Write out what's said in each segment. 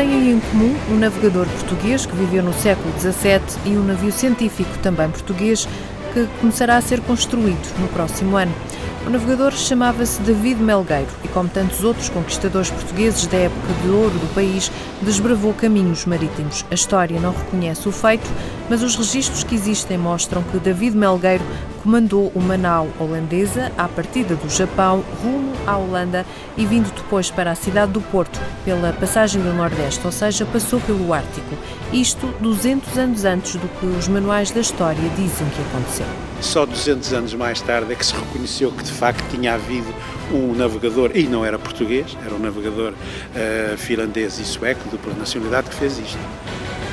Têm em comum um navegador português que viveu no século XVII e um navio científico também português que começará a ser construído no próximo ano. O navegador chamava-se David Melgueiro e, como tantos outros conquistadores portugueses da época de ouro do país, desbravou caminhos marítimos. A história não reconhece o feito, mas os registros que existem mostram que David Melgueiro comandou uma nau holandesa à partida do Japão rumo à Holanda e vindo depois para a cidade do Porto pela passagem do Nordeste, ou seja, passou pelo Ártico. Isto 200 anos antes do que os manuais da história dizem que aconteceu. Só 200 anos mais tarde é que se reconheceu que de facto tinha havido um navegador, e não era português, era um navegador uh, finlandês e sueco, dupla nacionalidade, que fez isto.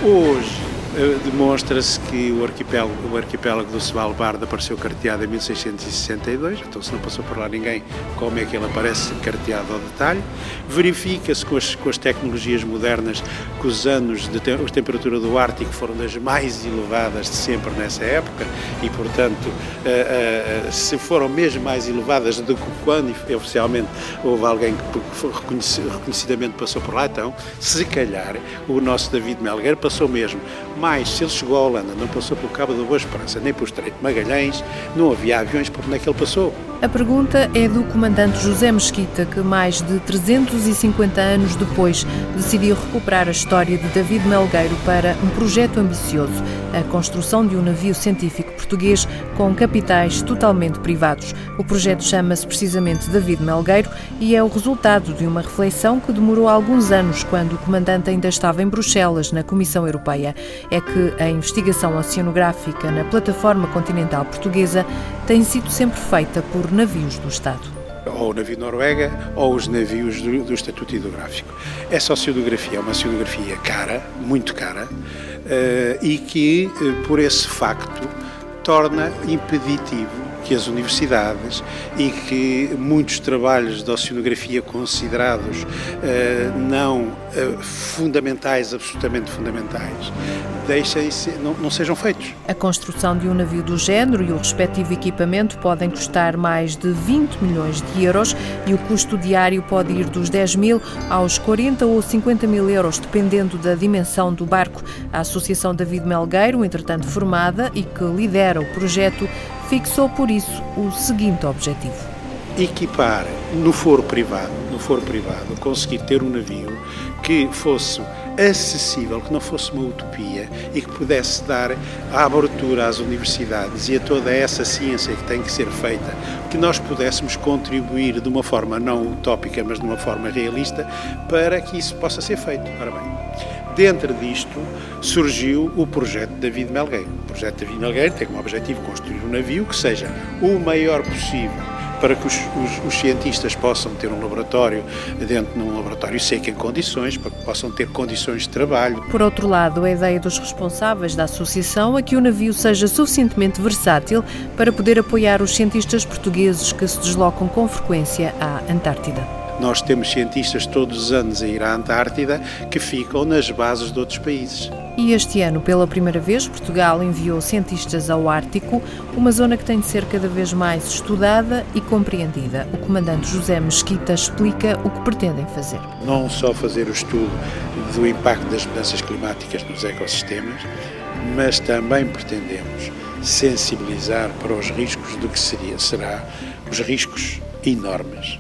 Hoje, demonstra-se que o arquipélago, o arquipélago do Svalbard apareceu carteado em 1662, então se não passou por lá ninguém, como é que ele aparece carteado ao detalhe. Verifica-se com as, com as tecnologias modernas que os anos de te, a temperatura do Ártico foram das mais elevadas de sempre nessa época e, portanto, uh, uh, se foram mesmo mais elevadas do que quando oficialmente houve alguém que reconhecidamente passou por lá, então, se calhar, o nosso David Melgueiro passou mesmo mais, se ele chegou à Holanda, não passou pelo Cabo da Boa Esperança, nem pelo Estreito de Magalhães, não havia aviões por onde é que ele passou. A pergunta é do comandante José Mesquita, que mais de 350 anos depois decidiu recuperar a história de David Melgueiro para um projeto ambicioso, a construção de um navio científico português com capitais totalmente privados. O projeto chama-se precisamente David Melgueiro e é o resultado de uma reflexão que demorou alguns anos, quando o comandante ainda estava em Bruxelas, na Comissão Europeia. É que a investigação oceanográfica na plataforma continental portuguesa tem sido sempre feita por navios do Estado ou o navio Noruega ou os navios do, do Estatuto Hidrográfico. Essa oceanografia é uma oceanografia cara, muito cara, uh, e que, uh, por esse facto, torna impeditivo que as universidades e que muitos trabalhos de oceanografia considerados uh, não uh, fundamentais, absolutamente fundamentais, deixem não, não sejam feitos. A construção de um navio do género e o respectivo equipamento podem custar mais de 20 milhões de euros e o custo diário pode ir dos 10 mil aos 40 ou 50 mil euros, dependendo da dimensão do barco. A Associação David Melgueiro, entretanto formada e que lidera o projeto, fixou por isso o seguinte objetivo: equipar no foro privado, no foro privado, conseguir ter um navio que fosse acessível, que não fosse uma utopia e que pudesse dar a abertura às universidades e a toda essa ciência que tem que ser feita, que nós pudéssemos contribuir de uma forma não utópica, mas de uma forma realista, para que isso possa ser feito. Dentro disto surgiu o projeto David Melgueiro. O projeto David Melgueiro tem como objetivo construir um navio que seja o maior possível para que os, os, os, cientistas possam ter um laboratório dentro de um laboratório seco em condições, para que possam ter condições de trabalho. Por outro lado, a ideia dos responsáveis da associação é que o navio seja suficientemente versátil para poder apoiar os cientistas portugueses que se deslocam com frequência à Antártida. Nós temos cientistas todos os anos a ir à Antártida que ficam nas bases de outros países. E este ano, pela primeira vez, Portugal enviou cientistas ao Ártico, uma zona que tem de ser cada vez mais estudada e compreendida. O comandante José Mesquita explica o que pretendem fazer. Não só fazer o estudo do impacto das mudanças climáticas nos ecossistemas, mas também pretendemos sensibilizar para os riscos do que seria, será os riscos enormes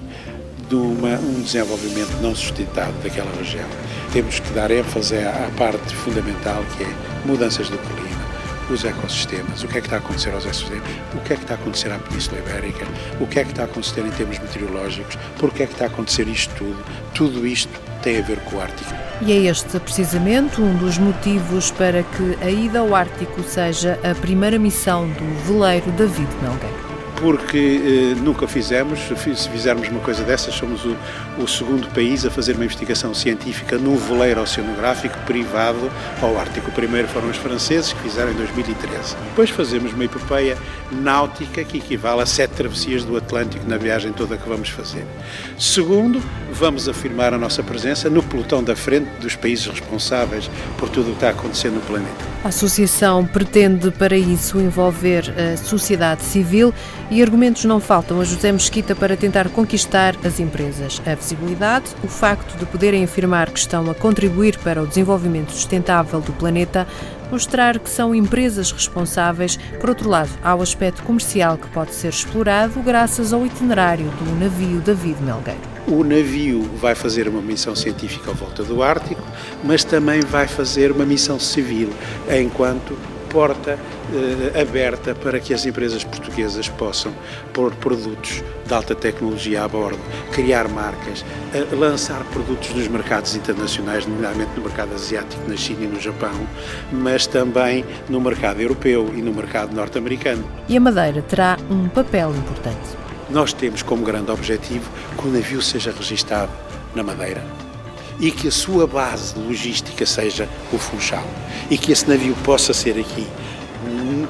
de uma, um desenvolvimento não sustentado daquela região. Temos que dar ênfase à, parte fundamental que é mudanças do clima, os ecossistemas, o que é que está a acontecer aos ecossistemas, o que é que está a acontecer à Península Ibérica, o que é que está a acontecer em termos meteorológicos, porque é que está a acontecer isto tudo. Tudo isto tem a ver com o Ártico. E é este precisamente um dos motivos para que a ida ao Ártico seja a primeira missão do veleiro David Melgueiro. Porque eh, nunca fizemos. Se fizermos uma coisa dessas, somos o, o, segundo país a fazer uma investigação científica num veleiro oceanográfico privado ao Ártico. O primeiro foram os franceses, que fizeram em 2013. Depois fazemos uma epopeia náutica que equivale a sete travessias do Atlântico na viagem toda que vamos fazer. Segundo, vamos afirmar a nossa presença no pelotão da frente dos países responsáveis por tudo o que está acontecendo no planeta. A associação pretende, para isso, envolver a sociedade civil e argumentos não faltam a José Mesquita para tentar conquistar as empresas. A visibilidade, o facto de poderem afirmar que estão a contribuir para o desenvolvimento sustentável do planeta, mostrar que são empresas responsáveis. Por outro lado, há o aspecto comercial que pode ser explorado graças ao itinerário do navio David Melgueiro. O navio vai fazer uma missão científica à volta do Ártico, mas também vai fazer uma missão civil, enquanto porta eh, aberta para que as empresas portuguesas possam pôr produtos de alta tecnologia a bordo, criar marcas, eh, lançar produtos nos mercados internacionais, nomeadamente no mercado asiático, na China e no Japão, mas também no mercado europeu e no mercado norte-americano. E a Madeira terá um papel importante. Nós temos como grande objetivo que o navio seja registado na Madeira e que a sua base logística seja o Funchal. E que esse navio possa ser aqui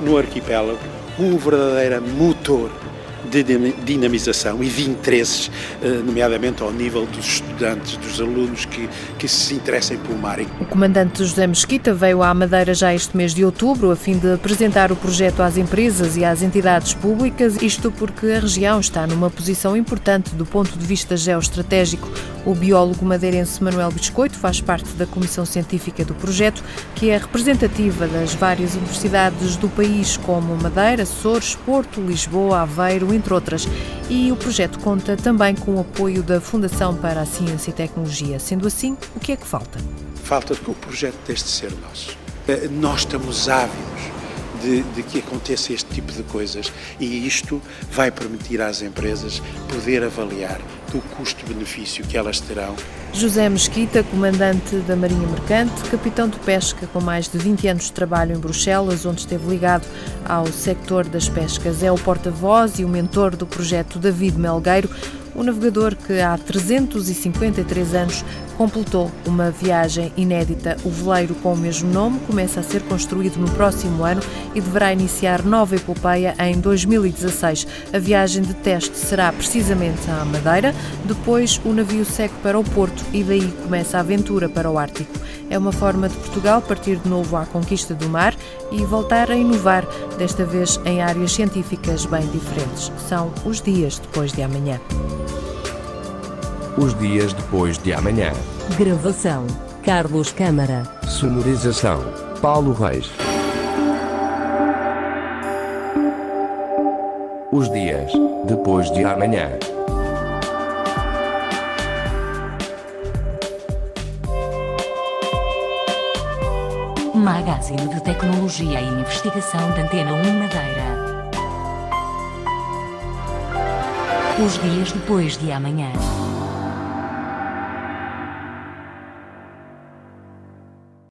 no arquipélago um verdadeiro motor de dinamização e de interesses, eh, nomeadamente ao nível dos estudantes, dos alunos que, que se interessem pelo mar. O comandante José Mesquita veio à Madeira já este mês de outubro a fim de apresentar o projeto às empresas e às entidades públicas, isto porque a região está numa posição importante do ponto de vista geoestratégico. O biólogo madeirense Manuel Biscoito faz parte da comissão científica do projeto, que é representativa das várias universidades do país, como Madeira, Açores, Porto, Lisboa, Aveiro, entre outras. E o projeto conta também com o apoio da Fundação para a Ciência e Tecnologia. Sendo assim, o que é que falta? Falta que o projeto deixe de ser nosso. Eh, nós estamos ávidos de, de, que aconteça este tipo de coisas e isto vai permitir às empresas poder avaliar o custo-benefício que elas terão. José Mesquita, comandante da Marinha Mercante, capitão de pesca com mais de 20 anos de trabalho em Bruxelas, onde esteve ligado ao sector das pescas, é o porta-voz e o mentor do projeto David Melgueiro, o navegador que há 353 anos completou uma viagem inédita. O veleiro com o mesmo nome começa a ser construído no próximo ano e deverá iniciar nova epopeia em 2016. A viagem de teste será precisamente à Madeira, depois o navio segue para o Porto e daí começa a aventura para o Ártico. É uma forma de Portugal partir de novo à conquista do mar e voltar a inovar, desta vez em áreas científicas bem diferentes. São os dias depois de amanhã os dias depois de amanhã. Gravação: Carlos Câmara. Sonorização: Paulo Reis. Os dias depois de amanhã. Magazine de Tecnologia e Investigação da Antena 1 Madeira. Os dias depois de amanhã.